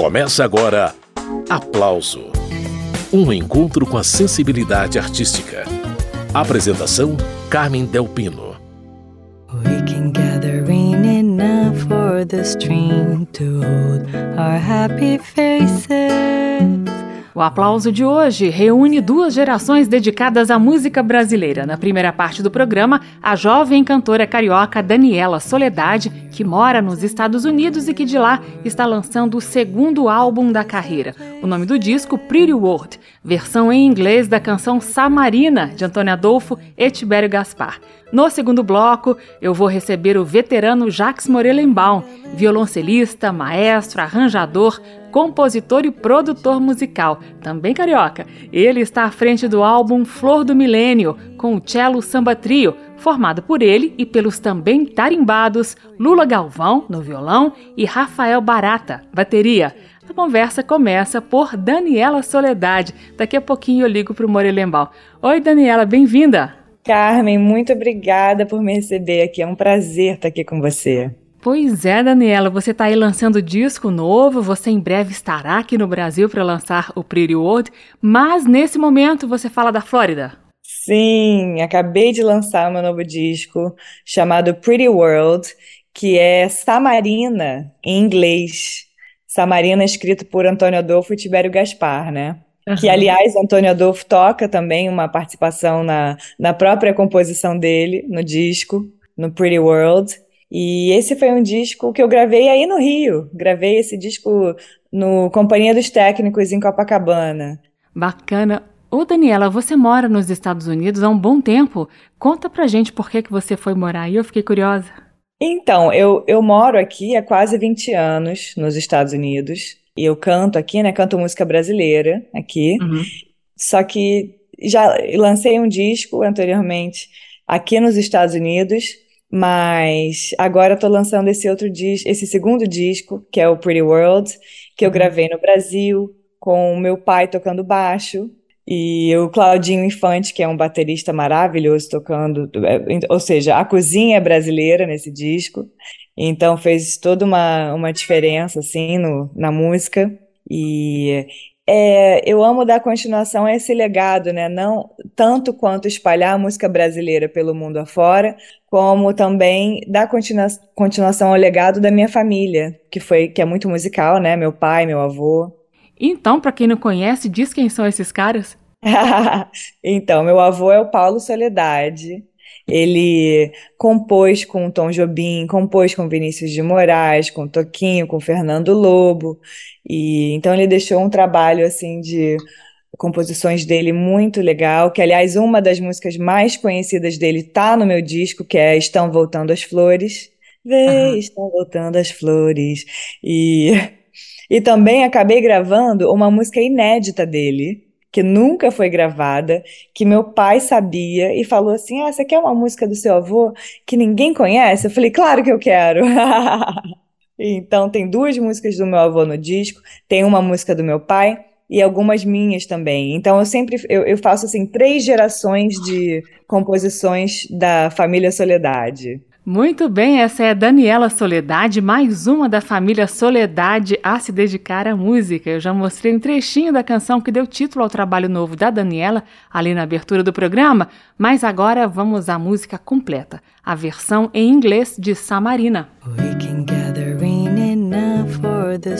Começa agora Aplauso Um encontro com a sensibilidade artística. Apresentação Carmen Delpino. We can gather enough for the to hold our happy faces. O aplauso de hoje reúne duas gerações dedicadas à música brasileira. Na primeira parte do programa, a jovem cantora carioca Daniela Soledade, que mora nos Estados Unidos e que de lá está lançando o segundo álbum da carreira. O nome do disco, Pretty World, versão em inglês da canção Samarina, de Antônio Adolfo e Tibério Gaspar. No segundo bloco, eu vou receber o veterano Jacques Morelenbaum, violoncelista, maestro, arranjador, compositor e produtor musical, também carioca. Ele está à frente do álbum Flor do Milênio, com o cello samba trio, formado por ele e pelos também tarimbados Lula Galvão, no violão, e Rafael Barata, bateria. A conversa começa por Daniela Soledade. Daqui a pouquinho eu ligo para o Morelenbaum. Oi, Daniela, bem-vinda! Carmen, muito obrigada por me receber aqui. É um prazer estar aqui com você. Pois é, Daniela, você está aí lançando disco novo, você em breve estará aqui no Brasil para lançar o Pretty World, mas nesse momento você fala da Flórida. Sim, acabei de lançar meu novo disco chamado Pretty World, que é Samarina em inglês. Samarina escrito por Antônio Adolfo e Tibério Gaspar, né? Uhum. Que, aliás, Antônio Adolfo toca também uma participação na, na própria composição dele, no disco, no Pretty World. E esse foi um disco que eu gravei aí no Rio. Gravei esse disco no Companhia dos Técnicos em Copacabana. Bacana. Ô Daniela, você mora nos Estados Unidos há um bom tempo. Conta pra gente por que, que você foi morar aí, eu fiquei curiosa. Então, eu, eu moro aqui há quase 20 anos nos Estados Unidos. E eu canto aqui, né? Canto música brasileira aqui. Uhum. Só que já lancei um disco anteriormente aqui nos Estados Unidos mas agora estou lançando esse outro disco, esse segundo disco, que é o Pretty World, que eu uhum. gravei no Brasil, com o meu pai tocando baixo, e o Claudinho Infante, que é um baterista maravilhoso tocando, é, ou seja, a cozinha é brasileira nesse disco, então fez toda uma, uma diferença, assim, no, na música, e é, eu amo dar continuação a esse legado, né? Não tanto quanto espalhar a música brasileira pelo mundo afora, como também dar continua continuação ao legado da minha família, que foi que é muito musical, né? Meu pai, meu avô. Então, para quem não conhece, diz quem são esses caras. então, meu avô é o Paulo Soledade. Ele compôs com Tom Jobim, compôs com Vinícius de Moraes, com Toquinho, com Fernando Lobo. E então ele deixou um trabalho assim de composições dele muito legal, que aliás uma das músicas mais conhecidas dele tá no meu disco, que é Estão Voltando as Flores. Vê, uhum. estão voltando as flores. E e também acabei gravando uma música inédita dele, que nunca foi gravada, que meu pai sabia e falou assim: Ah, você quer uma música do seu avô que ninguém conhece? Eu falei: Claro que eu quero. então, tem duas músicas do meu avô no disco, tem uma música do meu pai e algumas minhas também. Então, eu sempre eu, eu faço assim três gerações de composições da família Soledade. Muito bem, essa é Daniela Soledade, mais uma da família Soledade a se dedicar à música. Eu já mostrei um trechinho da canção que deu título ao trabalho novo da Daniela ali na abertura do programa, mas agora vamos à música completa, a versão em inglês de Samarina. We can gather enough for the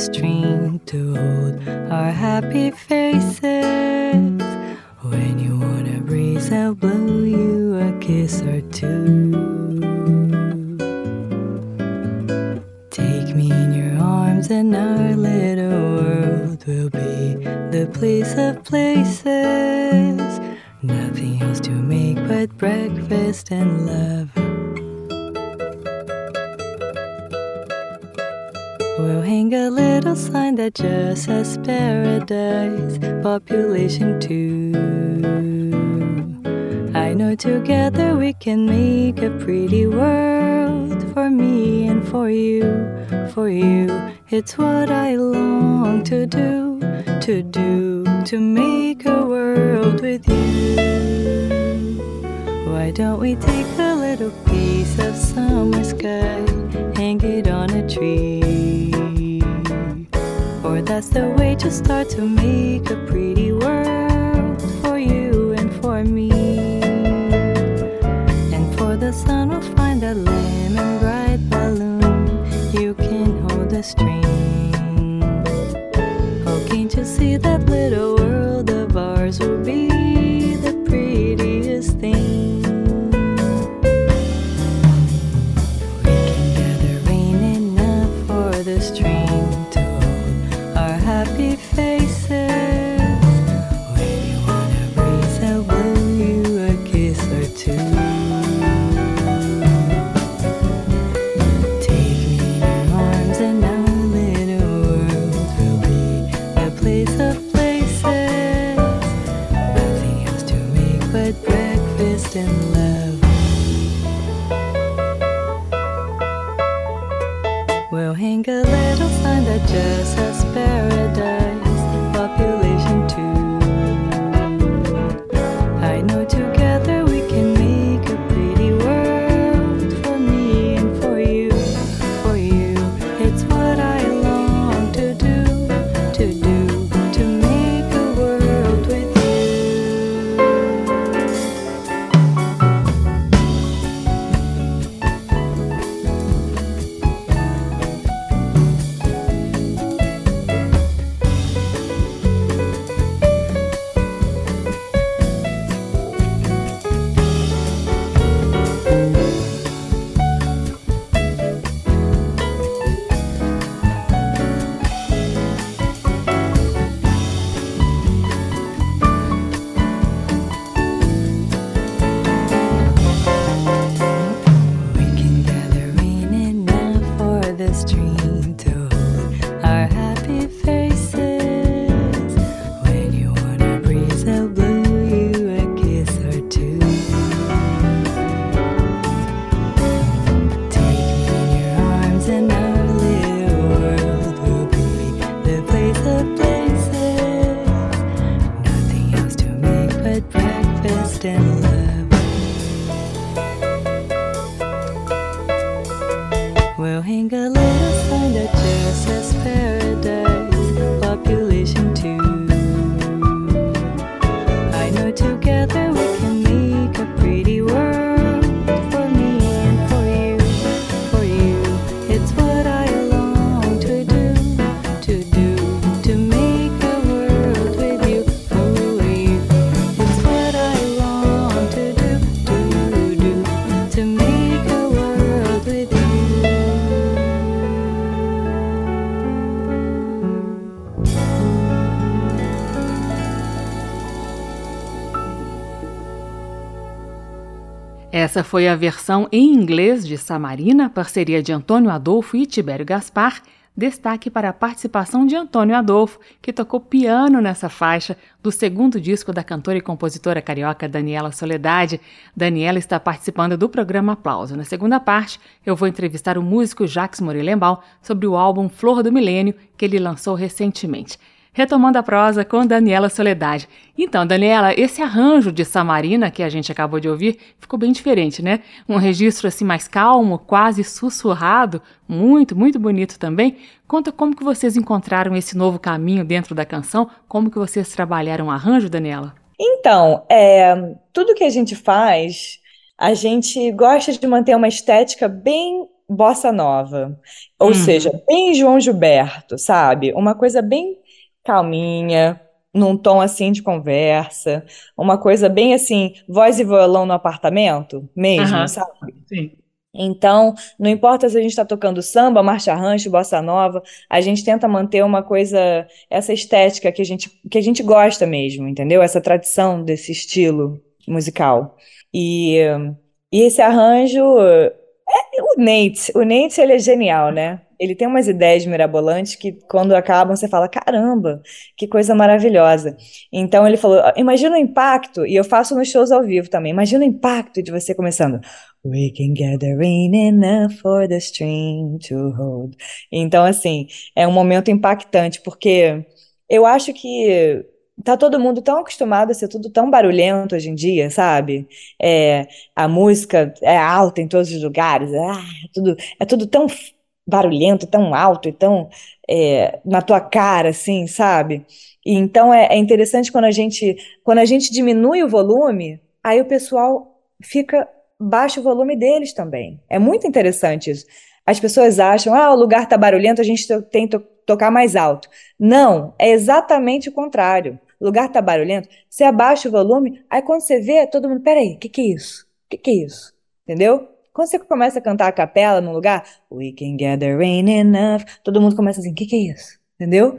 to hold our happy faces. When you want a breeze, I'll blow you a kiss or two. Take me in your arms, and our little world will be the place of places. Nothing else to make but breakfast and love. We'll hang a little sign that just says paradise, population two. I know together we can make a pretty world for me and for you, for you. It's what I long to do, to do, to make a world with you. Why don't we take a little piece of summer sky, hang it on a tree? That's the way to start to make a pretty world for you and for me. And for the sun we'll find a lemon bright balloon. You can hold the string. Hoping to see that little Essa foi a versão em inglês de Samarina, parceria de Antônio Adolfo e Tibério Gaspar. Destaque para a participação de Antônio Adolfo, que tocou piano nessa faixa do segundo disco da cantora e compositora carioca Daniela Soledade. Daniela está participando do programa Aplauso. Na segunda parte, eu vou entrevistar o músico Jacques Morelenbaum sobre o álbum Flor do Milênio, que ele lançou recentemente. Retomando a prosa com Daniela Soledade. Então, Daniela, esse arranjo de Samarina que a gente acabou de ouvir ficou bem diferente, né? Um registro assim mais calmo, quase sussurrado, muito, muito bonito também. Conta como que vocês encontraram esse novo caminho dentro da canção, como que vocês trabalharam o arranjo, Daniela? Então, é, tudo que a gente faz, a gente gosta de manter uma estética bem bossa nova, ou Uhum. seja, bem João Gilberto, sabe? Uma coisa bem calminha, num tom assim de conversa, uma coisa bem assim, voz e violão no apartamento mesmo, Aham. sabe? Sim. Então, não importa se a gente está tocando samba, marcha rancho, bossa nova, a gente tenta manter uma coisa, essa estética que a gente, que a gente gosta mesmo, entendeu? Essa tradição desse estilo musical. E, e esse arranjo, é, o Nate, o Nate ele é genial, né? Ele tem umas ideias mirabolantes que quando acabam você fala, caramba, que coisa maravilhosa. Então ele falou, imagina o impacto, e eu faço nos shows ao vivo também, imagina o impacto de você começando We can gather rain enough for the stream to hold. Então, assim, é um momento impactante, porque eu acho que tá todo mundo tão acostumado a ser tudo tão barulhento hoje em dia, sabe? É, a música é alta em todos os lugares, ah, tudo, é tudo tão barulhento, tão alto e tão é, na tua cara, assim, sabe? E então é, é interessante quando a gente quando a gente diminui o volume, aí o pessoal fica baixa o volume deles também. É muito interessante isso. As pessoas acham, ah, o lugar tá barulhento, a gente tem que tocar mais alto. Não, é exatamente o contrário. O lugar tá barulhento, você abaixa o volume, aí quando você vê, todo mundo, peraí, o que que é isso? O que que é isso? Entendeu? Quando você começa a cantar a capela num lugar, we can gather rain enough, todo mundo começa assim, o que que é isso? Entendeu?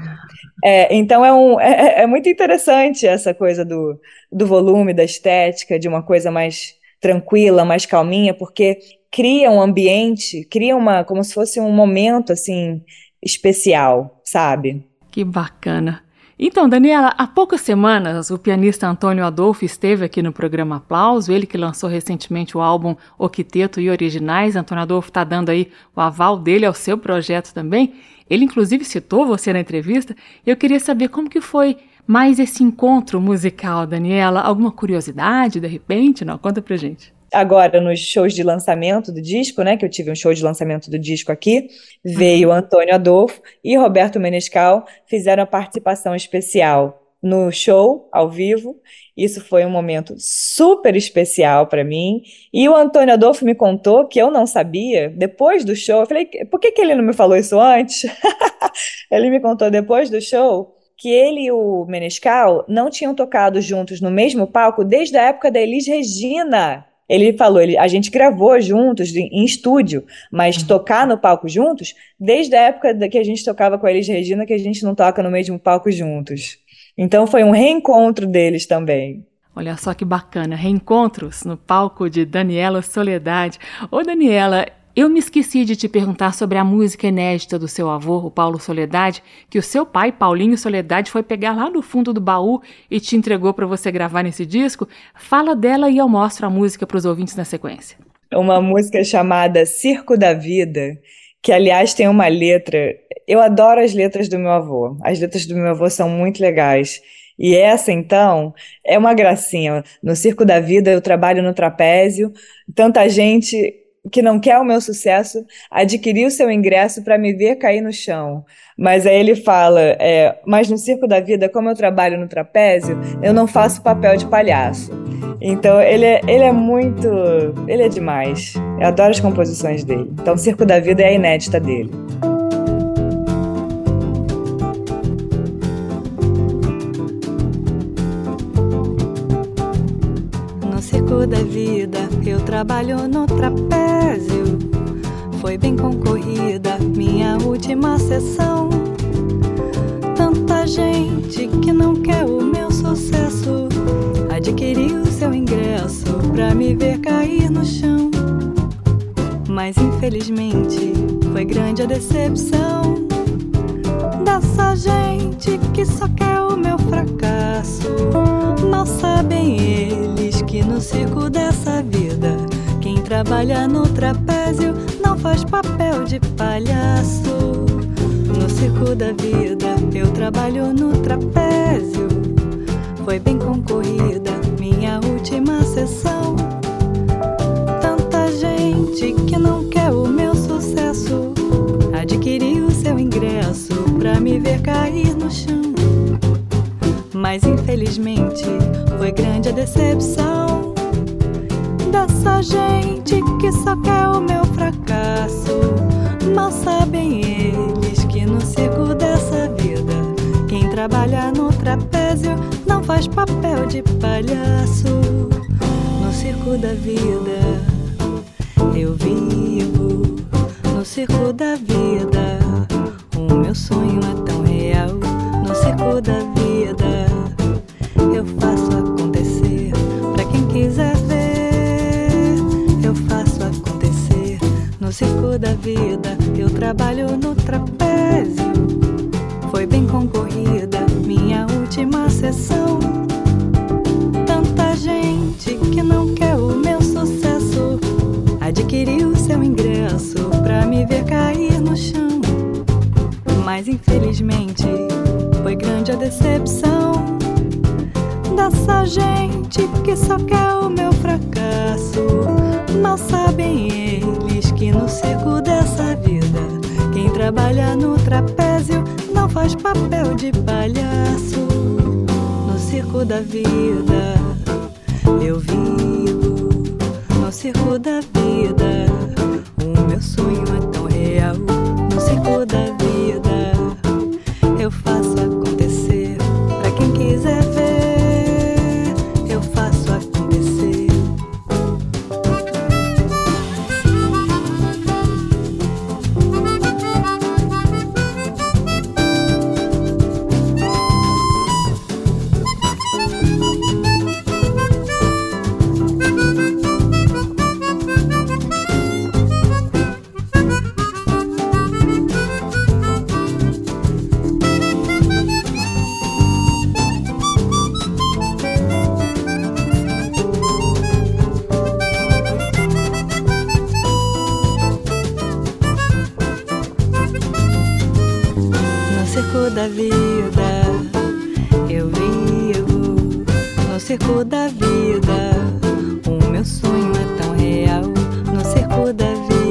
É, então é, um, é, é, é muito interessante essa coisa do, do volume, da estética, de uma coisa mais tranquila, mais calminha, porque cria um ambiente, cria uma, como se fosse um momento assim especial, sabe? Que bacana. Então, Daniela, há poucas semanas o pianista Antônio Adolfo esteve aqui no programa Aplauso, ele que lançou recentemente o álbum Octeto e Originais. Antônio Adolfo está dando aí o aval dele ao seu projeto também. Ele inclusive citou você na entrevista. Eu queria saber como que foi mais esse encontro musical, Daniela. Alguma curiosidade, de repente? Não, conta pra gente agora nos shows de lançamento do disco, né? Que eu tive um show de lançamento do disco aqui, veio uhum. Antônio Adolfo e Roberto Menescal fizeram a participação especial no show ao vivo. Isso foi um momento super especial para mim. E o Antônio Adolfo me contou que eu não sabia, depois do show. Eu falei, por que, que ele não me falou isso antes? ele me contou depois do show que ele e o Menescal não tinham tocado juntos no mesmo palco desde a época da Elis Regina. Ele falou, ele, a gente gravou juntos em estúdio, mas uhum. tocar no palco juntos, desde a época que a gente tocava com a Elis Regina, que a gente não toca no mesmo palco juntos. Então foi um reencontro deles também. Olha só que bacana, reencontros no palco de Daniela Soledade. Ô Daniela, eu me esqueci de te perguntar sobre a música inédita do seu avô, o Paulo Soledade, que o seu pai, Paulinho Soledade, foi pegar lá no fundo do baú e te entregou para você gravar nesse disco. Fala dela e eu mostro a música para os ouvintes na sequência. Uma música chamada Circo da Vida, que aliás tem uma letra. Eu adoro as letras do meu avô. As letras do meu avô são muito legais. E essa, então, é uma gracinha. No Circo da Vida, eu trabalho no trapézio, tanta gente que não quer o meu sucesso adquiriu seu ingresso para me ver cair no chão. Mas aí ele fala: é, Mas no circo da vida, como eu trabalho no trapézio, eu não faço papel de palhaço. Então ele é, ele é muito. Ele é demais. Eu adoro as composições dele. Então, o Circo da Vida é a inédita dele. da vida, eu trabalho no trapézio. Foi bem concorrida minha última sessão. Tanta gente que não quer o meu sucesso adquiriu seu ingresso pra me ver cair no chão. Mas infelizmente foi grande a decepção dessa gente que só quer o meu fracasso. Mal sabem eles que no circo dessa vida, quem trabalha no trapézio faz papel de palhaço. No circo da vida, eu trabalho no trapézio. Foi bem concorrida minha última sessão. Tanta gente que não quer o meu sucesso adquiriu seu ingresso pra me ver cair no chão. Mas infelizmente foi grande a decepção dessa gente que só quer o meu fracasso. Mal sabem eles que no circo dessa vida, quem trabalha no trapézio não faz papel de palhaço. No circo da vida, eu vivo. No circo da vida, o meu sonho é tão real. No circo circo da vida, eu trabalho no trapézio. Foi bem concorrida minha última sessão. Tanta gente que não quer o meu sucesso adquiriu seu ingresso pra me ver cair no chão. Mas infelizmente foi grande a decepção dessa gente que só quer o meu fracasso. Mal sabem eles que no circo dessa vida, trabalha no trapézio, não faz papel de palhaço. No circo da vida, eu vivo. No circo da vida,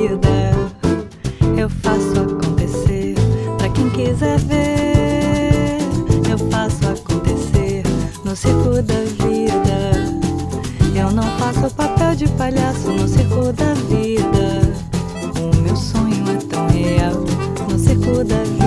vida, eu faço acontecer. Pra quem quiser ver, eu faço acontecer. No circo da vida, eu não faço papel de palhaço. No circo da vida, o meu sonho é tão real. No circo da vida,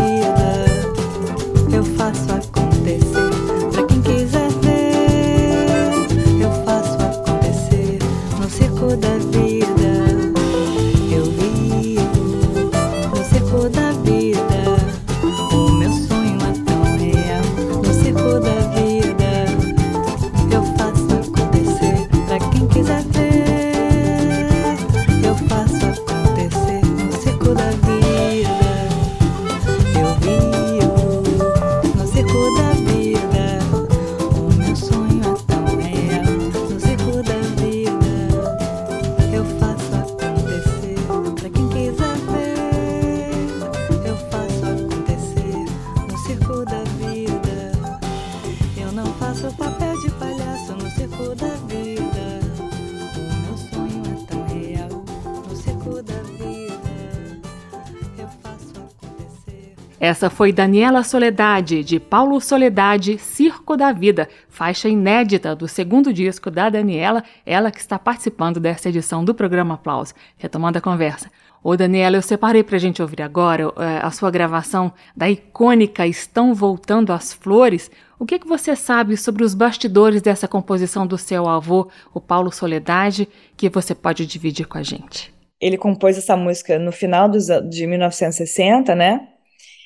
Essa foi Daniela Soledade, de Paulo Soledade, Circo da Vida, faixa inédita do segundo disco da Daniela, ela que está participando dessa edição do programa Aplausos. Retomando a conversa. Ô Daniela, eu separei pra gente ouvir agora eh, a sua gravação da icônica Estão Voltando as Flores. O que, que você sabe sobre os bastidores dessa composição do seu avô, o Paulo Soledade, que você pode dividir com a gente? Ele compôs essa música no final dos, de 1960, né?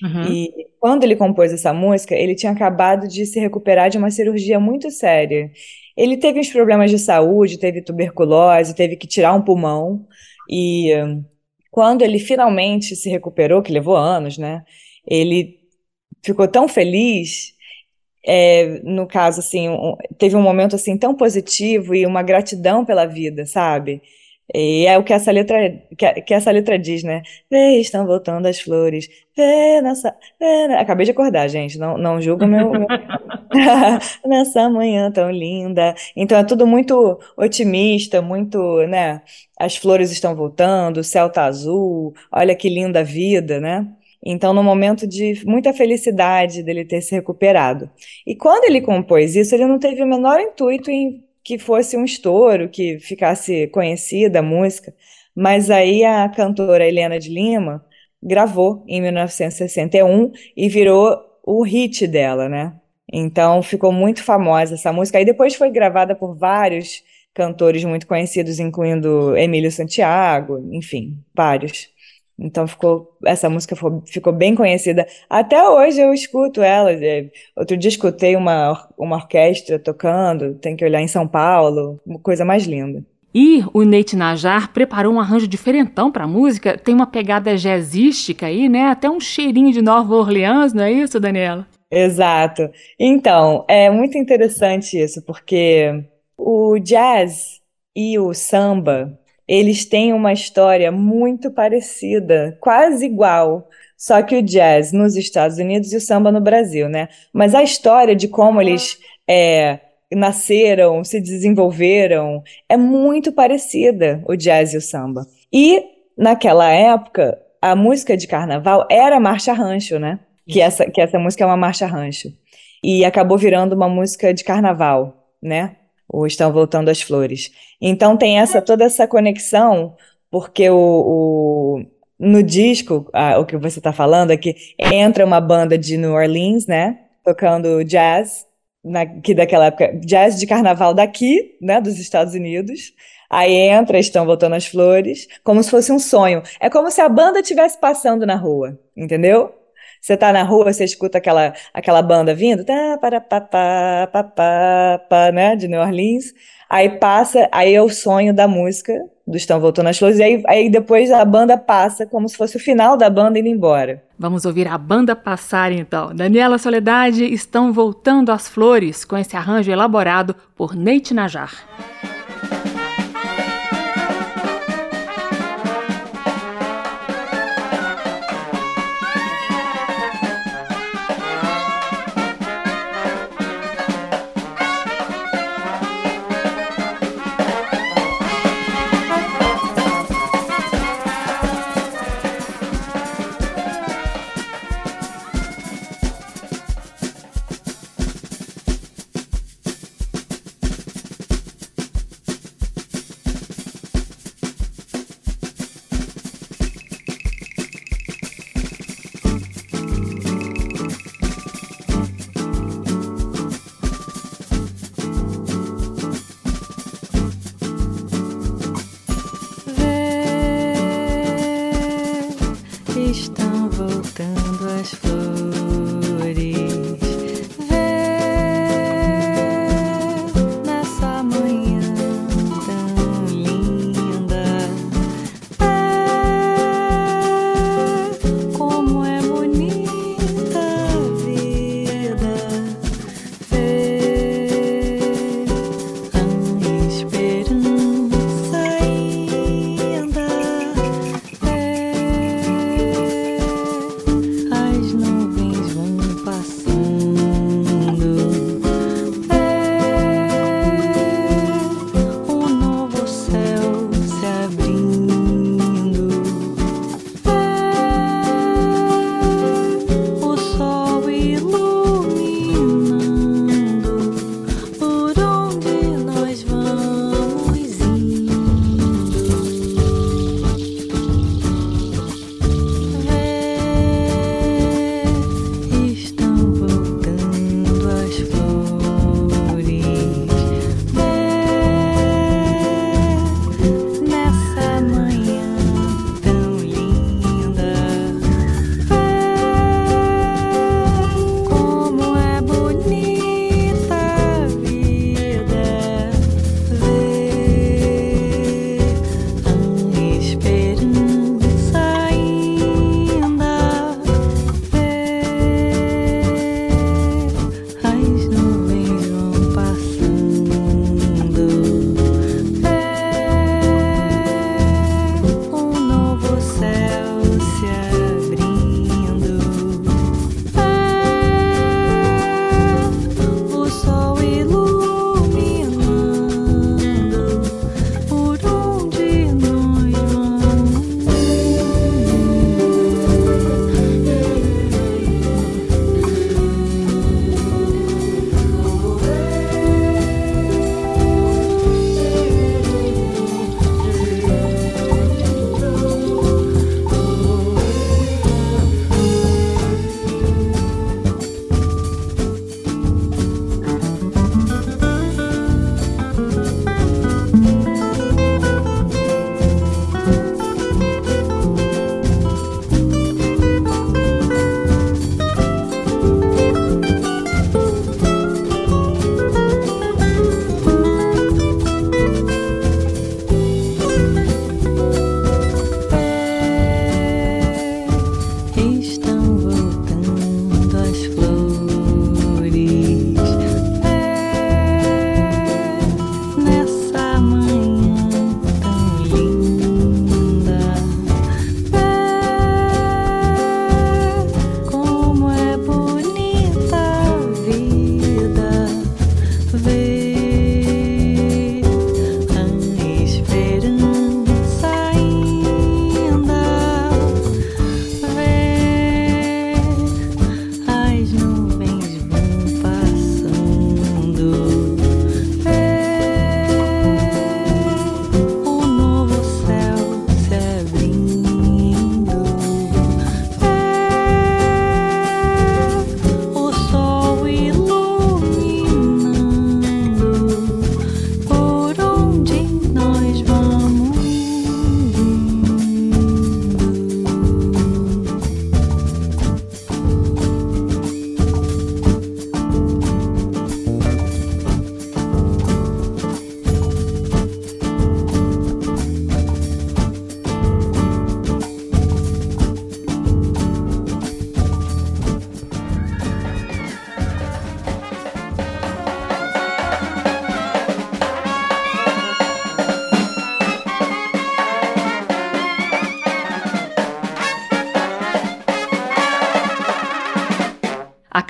Uhum. E quando ele compôs essa música, ele tinha acabado de se recuperar de uma cirurgia muito séria. Ele teve uns problemas de saúde, teve tuberculose, teve que tirar um pulmão. E quando ele finalmente se recuperou, que levou anos, né? Ele ficou tão feliz. é, no caso, assim, um- teve um momento assim tão positivo e uma gratidão pela vida, sabe? E é o que essa letra, que, que essa letra diz, né? Vê, estão voltando as flores. Vê nessa. Vê, na- Acabei de acordar, gente. Não, não julgo meu, meu- nessa manhã tão linda. Então é tudo muito otimista, muito, né? As flores estão voltando, o céu tá azul, olha que linda vida, né? Então, no momento de muita felicidade dele ter se recuperado. E quando ele compôs isso, ele não teve o menor intuito em que fosse um estouro, que ficasse conhecida a música. Mas aí a cantora Helena de Lima gravou em 1961 e virou o hit dela, né? Então ficou muito famosa essa música. Aí depois foi gravada por vários cantores muito conhecidos, incluindo Emílio Santiago, enfim, vários. Então ficou essa música ficou, ficou bem conhecida. Até hoje eu escuto ela. é, Outro dia escutei uma, uma orquestra tocando, tem que olhar em São Paulo, uma coisa mais linda. E o Nate Najar preparou um arranjo diferentão para a música, tem uma pegada jazzística aí, né? Até um cheirinho de Nova Orleans, não é isso, Daniela? Exato. Então, é muito interessante isso, porque o jazz e o samba, eles têm uma história muito parecida, quase igual. Só que o jazz nos Estados Unidos e o samba no Brasil, né? Mas a história de como eles é, nasceram, se desenvolveram, é muito parecida, o jazz e o samba. E naquela época, a música de carnaval era marcha rancho, né? Que essa, que essa música é uma marcha rancho. E acabou virando uma música de carnaval, né? Ou estão voltando as flores. Então tem essa toda essa conexão, porque o, o no disco, o que você está falando é que entra uma banda de New Orleans, né? Tocando jazz, na, que daquela época, jazz de carnaval daqui, né? Dos Estados Unidos. Aí entra, estão voltando as flores, como se fosse um sonho. É como se a banda estivesse passando na rua, entendeu? Você tá na rua, você escuta aquela, aquela banda vindo, tá, para, pá, pá, pá, pá, pá, né, de New Orleans. Aí passa, aí é o sonho da música do Estão Voltando as Flores, e aí, aí depois a banda passa como se fosse o final da banda indo embora. Vamos ouvir a banda passar então. Daniela Soledade, Estão Voltando as Flores, com esse arranjo elaborado por Neite Najar.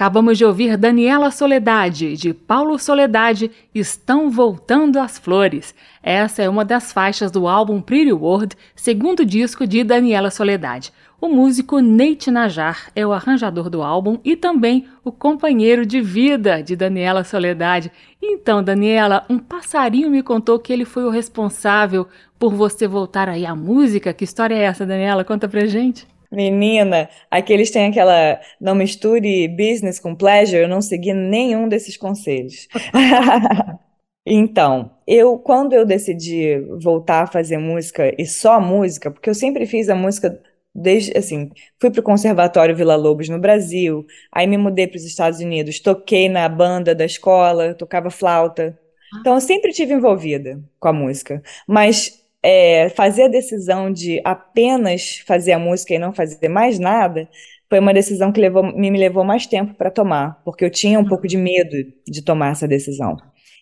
Acabamos de ouvir Daniela Soledade, de Paulo Soledade, Estão Voltando as Flores. Essa é uma das faixas do álbum Pretty World, segundo disco de Daniela Soledade. O músico Nate Najar é o arranjador do álbum e também o companheiro de vida de Daniela Soledade. Então, Daniela, um passarinho me contou que ele foi o responsável por você voltar aí à música. Que história é essa, Daniela? Conta pra gente. Menina, aqui eles têm aquela não misture business com pleasure, eu não segui nenhum desses conselhos. Então, eu quando eu decidi voltar a fazer música e só música, porque eu sempre fiz a música desde assim, fui para o Conservatório Vila Lobos no Brasil, aí me mudei para os Estados Unidos, toquei na banda da escola, tocava flauta. Então eu sempre tive envolvida com a música, mas é, fazer a decisão de apenas fazer a música e não fazer mais nada foi uma decisão que levou, me, levou mais tempo para tomar, porque eu tinha um pouco de medo de tomar essa decisão.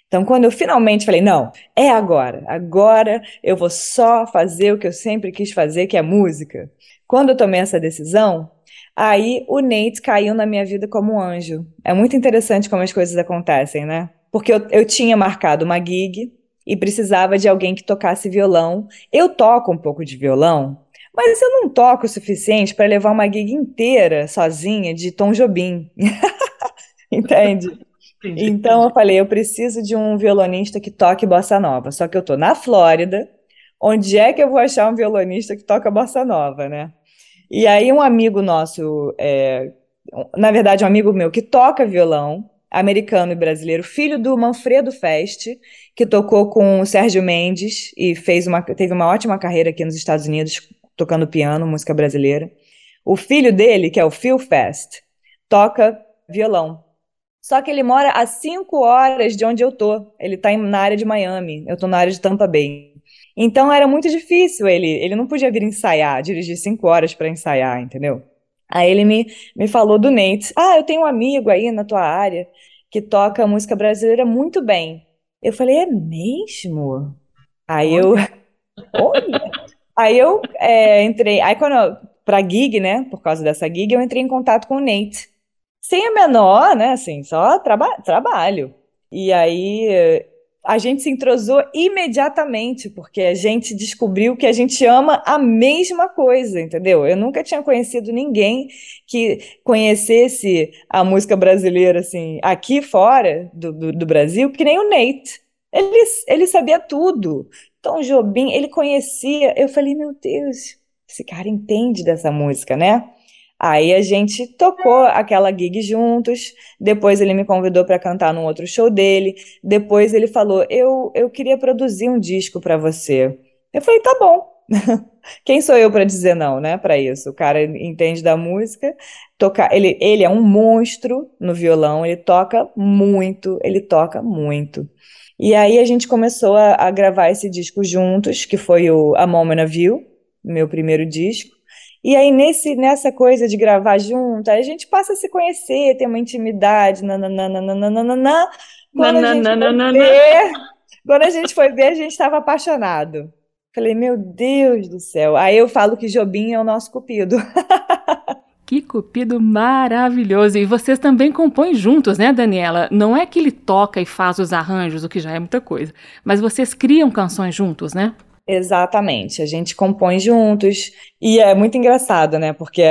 Então, quando eu finalmente falei, não, é agora, agora eu vou só fazer o que eu sempre quis fazer, que é música. Quando eu tomei essa decisão, aí o Nate caiu na minha vida como um anjo. É muito interessante como as coisas acontecem, né? Porque eu, eu tinha marcado uma gig e precisava de alguém que tocasse violão. Eu toco um pouco de violão, mas eu não toco o suficiente para levar uma gig inteira sozinha de Tom Jobim. Entende? Entendi, então entendi. eu falei, eu preciso de um violonista que toque bossa nova. Só que eu tô na Flórida. Onde é que eu vou achar um violonista que toca bossa nova, né? E aí um amigo nosso, é, na verdade um amigo meu que toca violão, americano e brasileiro, filho do Manfredo Fest, que tocou com o Sérgio Mendes e fez uma, teve uma ótima carreira aqui nos Estados Unidos, tocando piano, música brasileira. O filho dele, que é o Phil Fest, toca violão. Só que ele mora a cinco horas de onde eu tô. Ele tá na área de Miami, eu tô na área de Tampa Bay. Então era muito difícil ele, ele não podia vir ensaiar, dirigir cinco horas para ensaiar, entendeu? Aí ele me, me falou do Nate. Ah, eu tenho um amigo aí na tua área que toca música brasileira muito bem. Eu falei, é mesmo? Aí eu. Olha! Aí eu é, entrei. Aí quando eu, pra gig, né? Por causa dessa gig, eu entrei em contato com o Nate. Sem a menor, né? Assim, só traba trabalho. E aí a gente se entrosou imediatamente, porque a gente descobriu que a gente ama a mesma coisa, entendeu? Eu nunca tinha conhecido ninguém que conhecesse a música brasileira, assim, aqui fora do, do, do Brasil, que nem o Nate. Ele, ele sabia tudo. Tom Jobim, ele conhecia. Eu falei, meu Deus, esse cara entende dessa música, né? Aí a gente tocou aquela gig juntos. Depois ele me convidou para cantar num outro show dele. Depois ele falou: "Eu eu queria produzir um disco para você". Eu falei: "Tá bom". Quem sou eu para dizer não, né? Para isso. O cara entende da música, tocar, ele ele é um monstro no violão, ele toca muito, ele toca muito. E aí a gente começou a, a gravar esse disco juntos, que foi o A Moment of You, meu primeiro disco. E aí, nesse, nessa coisa de gravar junto, a gente passa a se conhecer, ter uma intimidade, nananana. Quando a gente foi ver, quando a gente foi ver, a gente estava apaixonado. Falei, meu Deus do céu. Aí eu falo que Jobim é o nosso cupido. Que cupido maravilhoso! E vocês também compõem juntos, né, Daniela? Não é que ele toca e faz os arranjos, o que já é muita coisa, mas vocês criam canções juntos, né? Exatamente, a gente compõe juntos e é muito engraçado, né? Porque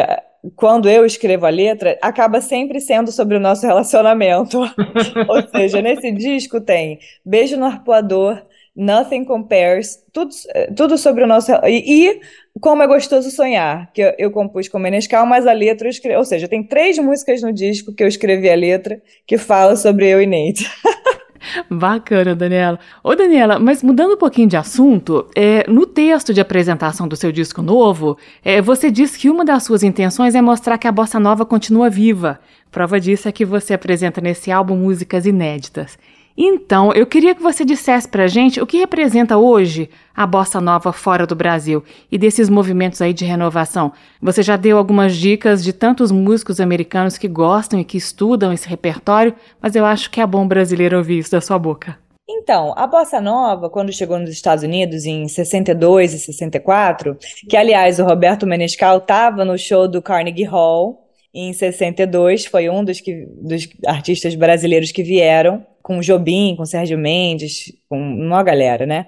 quando eu escrevo a letra, acaba sempre sendo sobre o nosso relacionamento. Ou seja, nesse disco tem Beijo no Arpoador, Nothing Compares, tudo, tudo sobre o nosso. E, e Como é Gostoso Sonhar, que eu, eu compus com o Menescal, mas a letra eu escrevi. Ou seja, tem três músicas no disco que eu escrevi a letra que fala sobre eu e Nate. Bacana, Daniela. Ô, Daniela, mas mudando um pouquinho de assunto, é, no texto de apresentação do seu disco novo, é, você diz que uma das suas intenções é mostrar que a bossa nova continua viva. Prova disso é que você apresenta nesse álbum músicas inéditas. Então, eu queria que você dissesse pra gente o que representa hoje a bossa nova fora do Brasil e desses movimentos aí de renovação. Você já deu algumas dicas de tantos músicos americanos que gostam e que estudam esse repertório, mas eu acho que é bom brasileiro ouvir isso da sua boca. Então, a bossa nova, quando chegou nos Estados Unidos em 62 e 64, que aliás o Roberto Menescal estava no show do Carnegie Hall, em 62, foi um dos, que, dos artistas brasileiros que vieram, com Jobim, com Sérgio Mendes, com uma galera, né?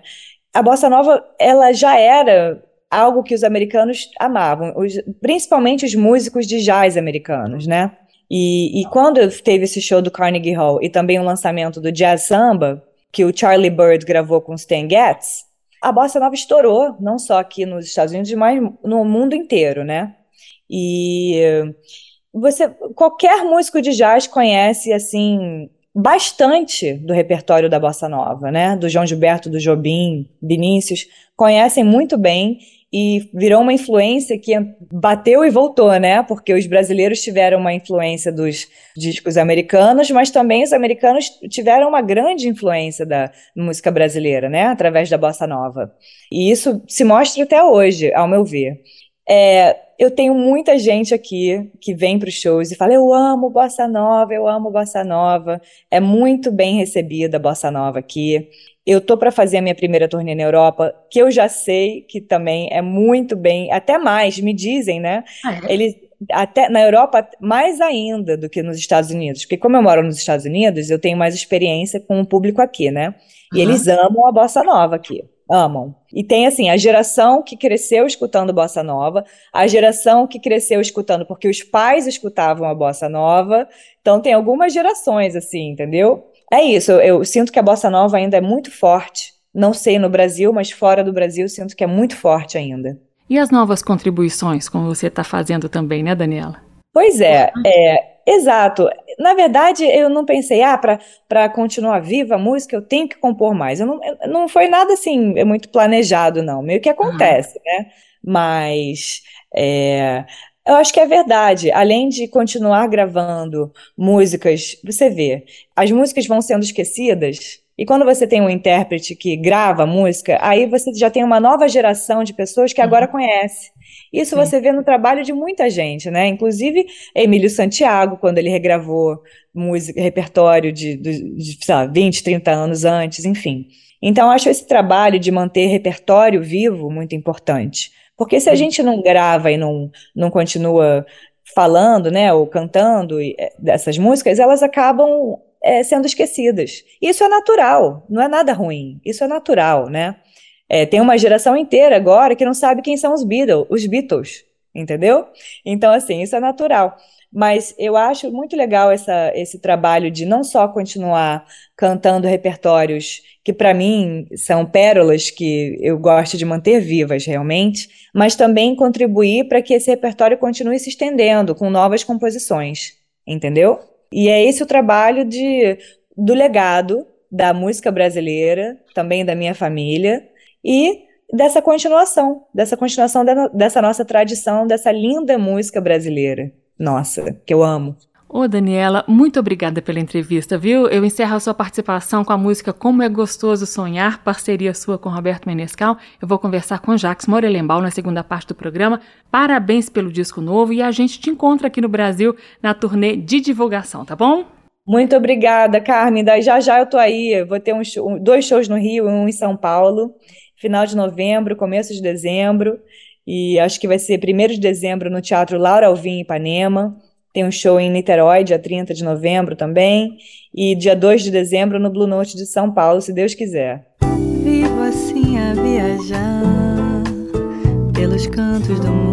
A bossa nova, ela já era algo que os americanos amavam, os, principalmente os músicos de jazz americanos, né? E, e quando teve esse show do Carnegie Hall e também o lançamento do Jazz Samba, que o Charlie Bird gravou com Stan Getz, a bossa nova estourou, não só aqui nos Estados Unidos, mas no mundo inteiro, né? E você, qualquer músico de jazz conhece assim bastante do repertório da bossa nova, né? Do João Gilberto, do Jobim, Vinícius, conhecem muito bem e virou uma influência que bateu e voltou, né? Porque os brasileiros tiveram uma influência dos discos americanos, mas também os americanos tiveram uma grande influência da música brasileira, né? Através da bossa nova. E isso se mostra até hoje, ao meu ver. É, eu tenho muita gente aqui que vem para os shows e fala: Eu amo bossa nova, eu amo bossa nova. É muito bem recebida a bossa nova aqui. Eu tô para fazer a minha primeira turnê na Europa, que eu já sei que também é muito bem, até mais, me dizem, né? Ah, é? Eles até na Europa mais ainda do que nos Estados Unidos, porque como eu moro nos Estados Unidos, eu tenho mais experiência com o público aqui, né? E uhum. eles amam a bossa nova aqui. Amam. E tem assim, a geração que cresceu escutando bossa nova, a geração que cresceu escutando porque os pais escutavam a bossa nova. Então tem algumas gerações assim, entendeu? É isso, eu, sinto que a bossa nova ainda é muito forte. Não sei no Brasil, mas fora do Brasil sinto que é muito forte ainda. E as novas contribuições, como você está fazendo também, né, Daniela? Pois é, é, exato. Na verdade, eu não pensei, ah, para continuar viva a música, eu tenho que compor mais. Eu não, não foi nada assim muito planejado, não. Meio que acontece, uhum. né? Mas é, eu acho que é verdade. Além de continuar gravando músicas, você vê, as músicas vão sendo esquecidas. E quando você tem um intérprete que grava a música, aí você já tem uma nova geração de pessoas que agora uhum. conhece. Isso Sim. você vê no trabalho de muita gente, né? Inclusive Emílio Santiago, quando ele regravou música, repertório de, de, de sei lá, 20, 30 anos antes, enfim. Então, acho esse trabalho de manter repertório vivo muito importante. Porque se a gente não grava e não, não continua falando, né, ou cantando é, dessas músicas, elas acabam é, sendo esquecidas. Isso é natural, não é nada ruim. Isso é natural, né? É, tem uma geração inteira agora que não sabe quem são os Beatles, os Beatles, entendeu? Então, assim, isso é natural. Mas eu acho muito legal essa, esse trabalho de não só continuar cantando repertórios que para mim são pérolas que eu gosto de manter vivas realmente, mas também contribuir para que esse repertório continue se estendendo com novas composições, entendeu? E é esse o trabalho de, do legado da música brasileira, também da minha família, e dessa continuação, dessa continuação dessa nossa tradição, dessa linda música brasileira, nossa, que eu amo. Ô Daniela, muito obrigada pela entrevista, viu? Eu encerro a sua participação com a música Como é Gostoso Sonhar, parceria sua com Roberto Menescal. Eu vou conversar com Jax Morelenbaum na segunda parte do programa. Parabéns pelo disco novo e a gente te encontra aqui no Brasil na turnê de divulgação, tá bom? Muito obrigada, Carmen. Daí já já eu tô aí. Vou ter um show, dois shows no Rio e um em São Paulo. Final de novembro, começo de dezembro. E acho que vai ser 1 de dezembro no Teatro Laura Alvim, em Ipanema. Tem um show em Niterói, dia 30 de novembro também. E dia 2 de dezembro no Blue Note de São Paulo, se Deus quiser. Vivo assim a viajar pelos cantos do mundo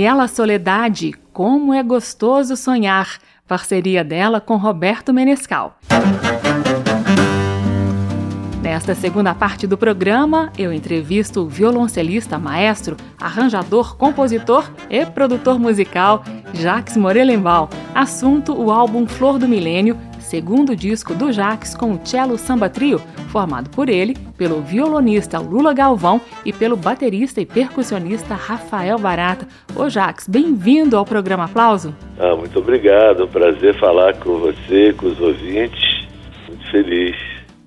Daniela Soledade, Como é Gostoso Sonhar, parceria dela com Roberto Menescal. Nesta segunda parte do programa, eu entrevisto o violoncelista, maestro, arranjador, compositor e produtor musical Jacques Morelenbaum. Assunto: o álbum Flor do Milênio, segundo disco do Jacques com o Cello Samba Trio, formado por ele, pelo violonista Lula Galvão e pelo baterista e percussionista Rafael Barata. Ô Jacques, bem-vindo ao programa Aplauso. Ah, muito obrigado. Prazer falar com você, com os ouvintes. Muito feliz.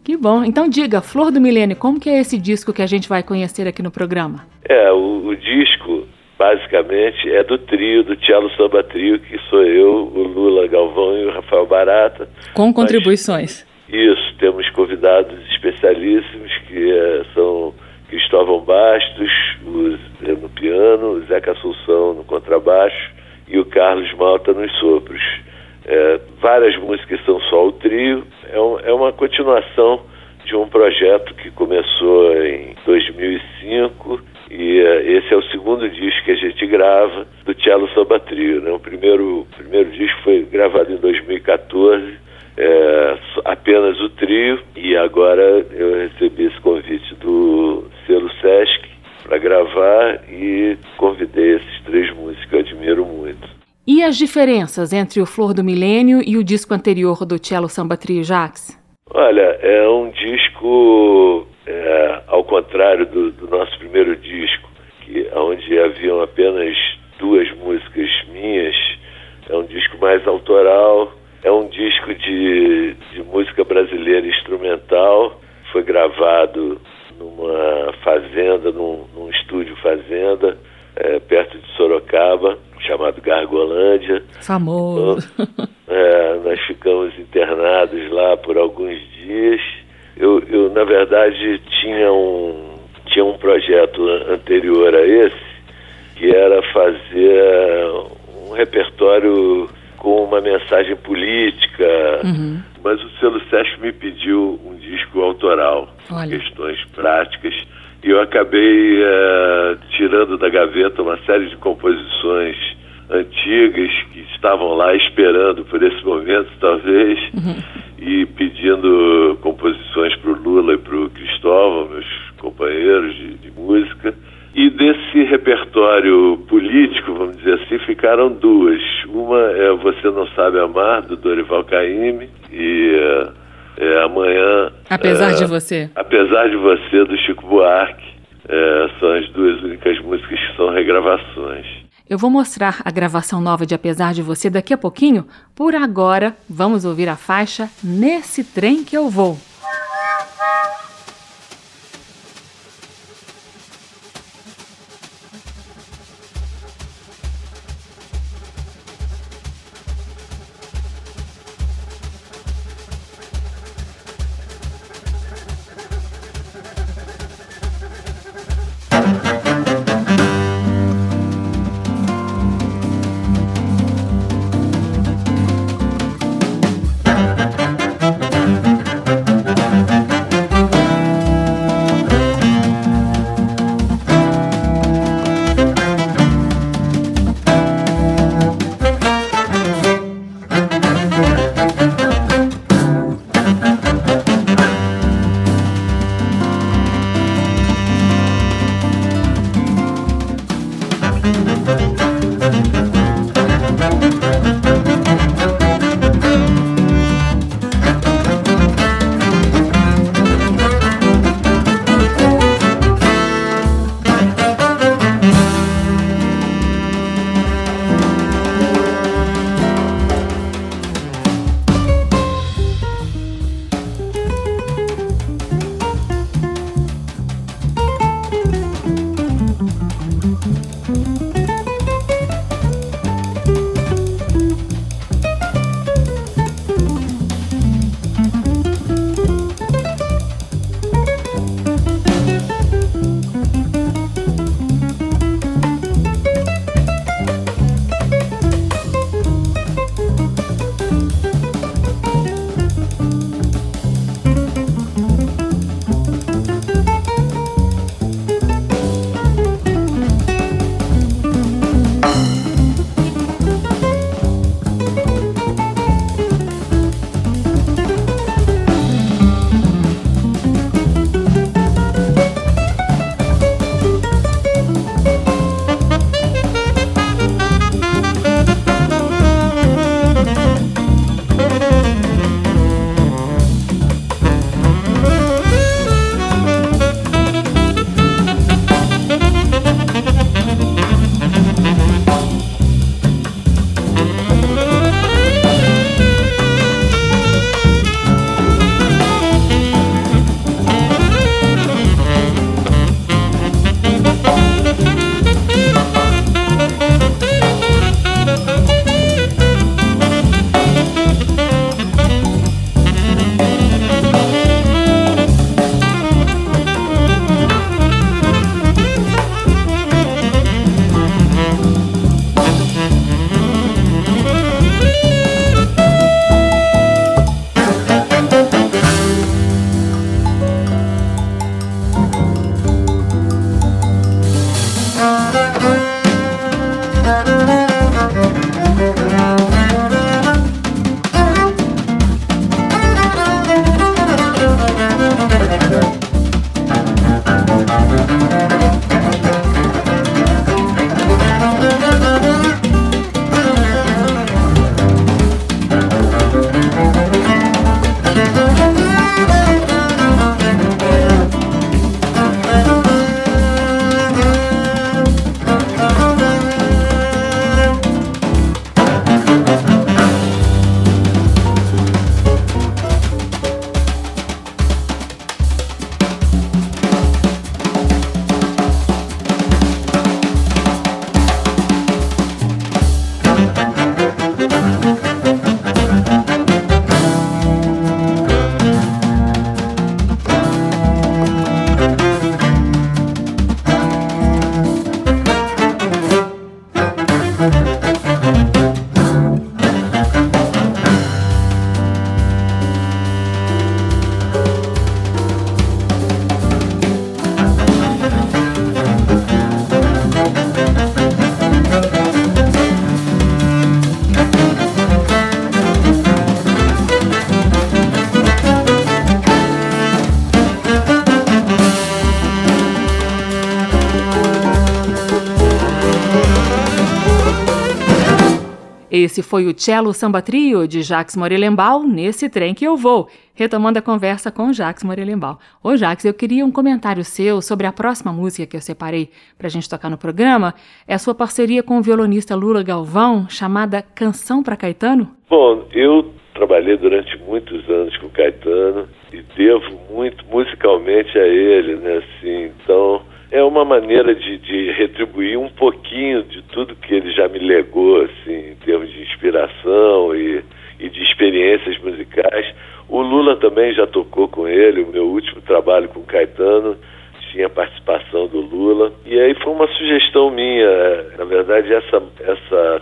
Que bom. Então diga, Flor do Milênio, como que é esse disco que a gente vai conhecer aqui no programa? É, o, o disco, basicamente, é do trio, do Cello Samba Trio, que sou eu, o Lula Galvão e o Rafael Barata. Com contribuições. Isso, temos convidados especialíssimos que eh, são Cristóvão Bastos o no piano, o Zeca Assunção no contrabaixo e o Carlos Malta nos sopros. É, várias músicas são só o trio, é, um- é uma continuação de um projeto que começou em 2005 e eh, esse é o segundo disco que a gente grava do Cello Samba Trio. Né? O primeiro, o primeiro disco foi gravado em 2014, é, apenas o trio, e agora eu recebi esse convite do selo Sesc para gravar e convidei esses três músicos que eu admiro muito. E as diferenças entre o Flor do Milênio e o disco anterior do Cello Samba Trio, Jacques? Olha, é um disco, é, ao contrário do, do nosso primeiro disco, que onde haviam apenas duas músicas minhas, é um disco mais autoral, é um disco de, de música brasileira instrumental, foi gravado numa fazenda, num, num estúdio fazenda, é, perto de Sorocaba, chamado Gargolândia. Famoso. É, nós ficamos internados lá por alguns dias. Eu, eu, na verdade, tinha um, tinha um projeto an- anterior a esse, que era fazer um repertório com uma mensagem política, uhum. mas o selo Sesc me pediu um disco autoral, Olha. questões práticas, e eu acabei uh, tirando da gaveta uma série de composições antigas que estavam lá esperando por esse momento, talvez, uhum. e pedindo composições para o Lula e para o Cristóvão, meus companheiros de, de música político, vamos dizer assim, ficaram duas. Uma é Você Não Sabe Amar, do Dorival Caymmi, e é Amanhã... Apesar é, de Você. Apesar de Você, do Chico Buarque. É, são as duas únicas músicas que são regravações. Eu vou mostrar a gravação nova de Apesar de Você daqui a pouquinho. Por agora, vamos ouvir a faixa Nesse Trem Que Eu Vou. Esse foi o Cello Samba Trio de Jacques Morelembal, nesse trem que eu vou, retomando a conversa com Jacques Morelembal. Ô Jacques, eu queria um comentário seu sobre a próxima música que eu separei para a gente tocar no programa. É a sua parceria com o violonista Lula Galvão, chamada Canção para Caetano? Bom, eu trabalhei durante muitos anos com Caetano e devo muito musicalmente a ele, né? Assim, então é uma maneira de, de, retribuir um pouquinho de tudo que ele já me legou, assim, em termos de inspiração e, e de experiências musicais. O Lula também já tocou com ele, o meu último trabalho com Caetano tinha participação do Lula. E aí foi uma sugestão minha. Na verdade, essa, essa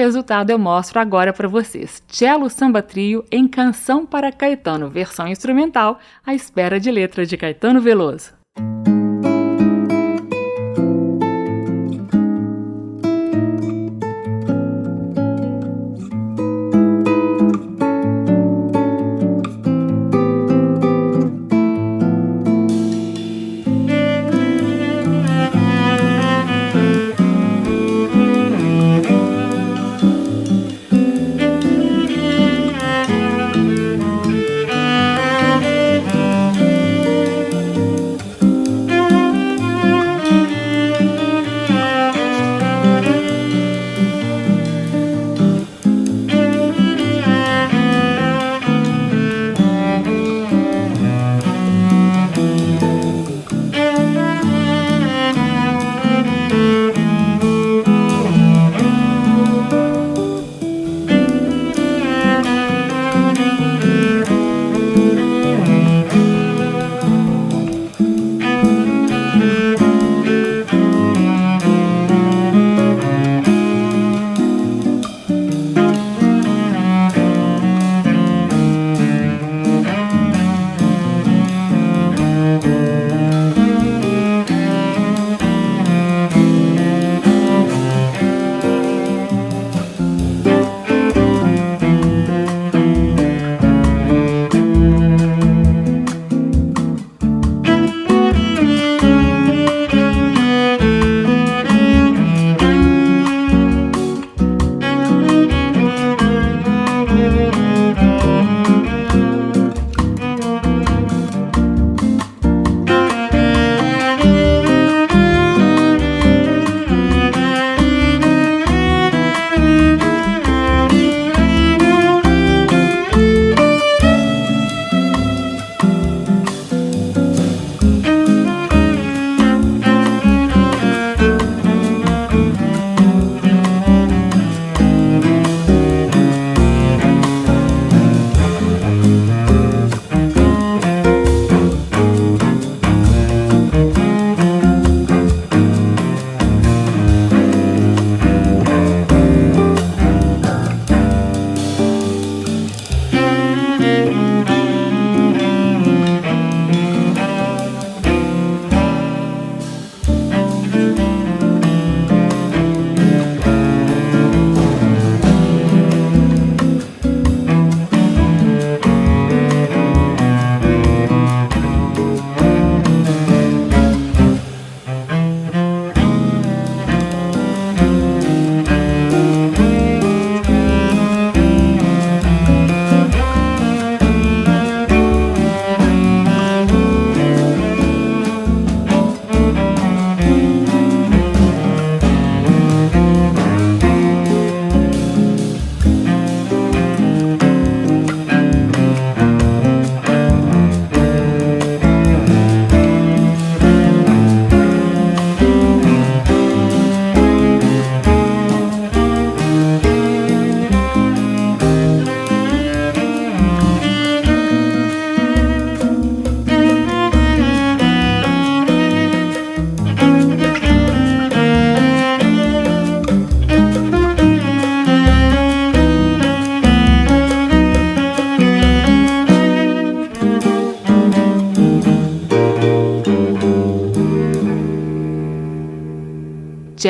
resultado eu mostro agora para vocês. Cello Samba Trio em Canção para Caetano, versão instrumental, à espera de letra de Caetano Veloso.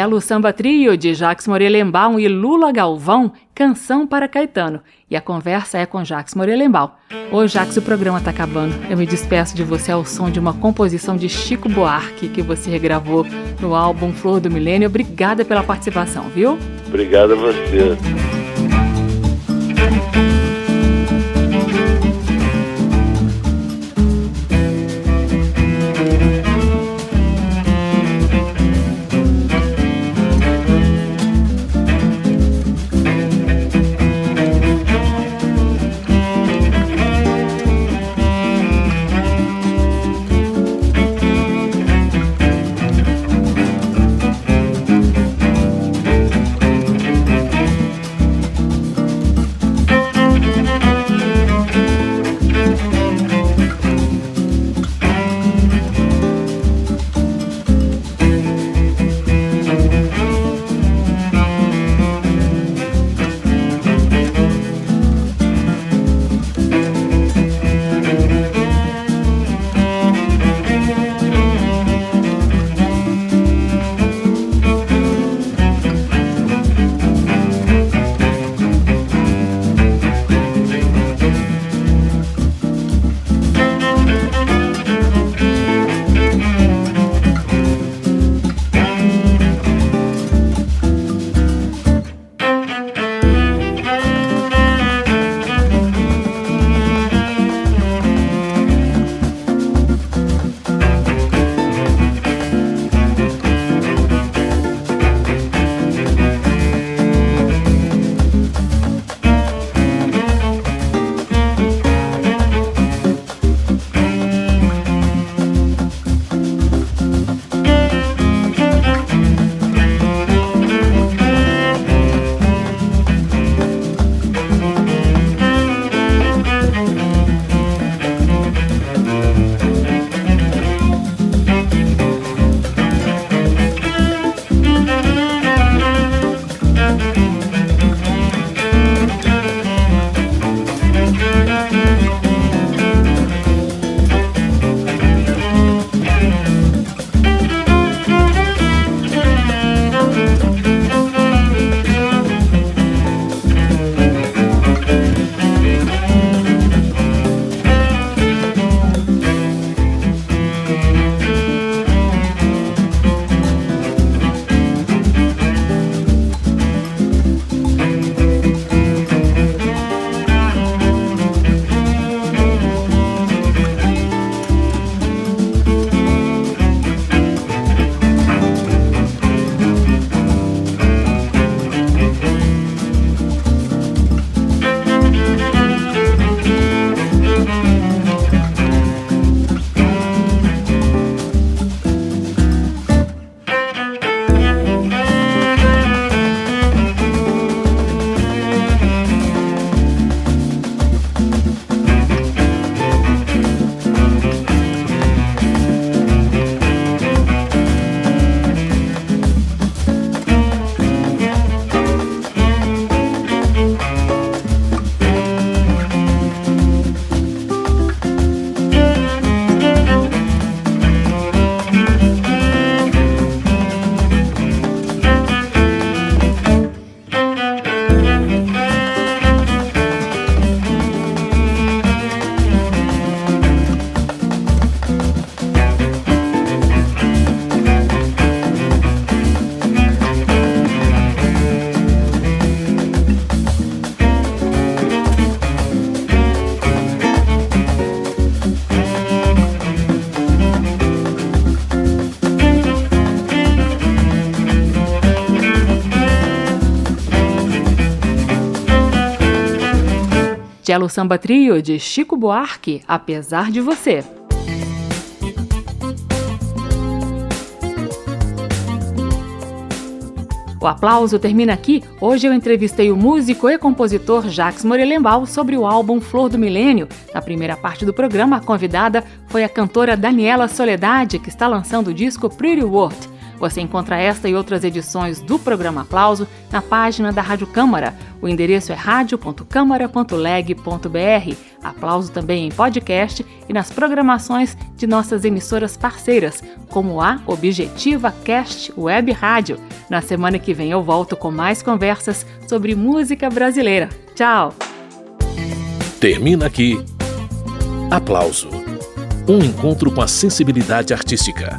Cello Samba Trio de Jacques Morelenbaum e Lula Galvão, Canção para Caetano. E a conversa é com Jacques Morelenbaum. Ô Jacques, o programa está acabando. Eu me despeço de você ao som de uma composição de Chico Buarque que você regravou no álbum Flor do Milênio. Obrigada pela participação, viu? Obrigado a você. Cello Samba Trio de Chico Buarque, Apesar de Você. O aplauso termina aqui. Hoje eu entrevistei o músico e compositor Jacques Morelenbaum sobre o álbum Flor do Milênio. Na primeira parte do programa, a convidada foi a cantora Daniela Soledade, que está lançando o disco Pretty World. Você encontra esta e outras edições do programa Aplauso na página da Rádio Câmara. O endereço é radio.câmara.leg.br. Aplauso também em podcast e nas programações de nossas emissoras parceiras, como a Objetiva Cast Web Rádio. Na semana que vem eu volto com mais conversas sobre música brasileira. Tchau! Termina aqui. Aplauso. Um encontro com a sensibilidade artística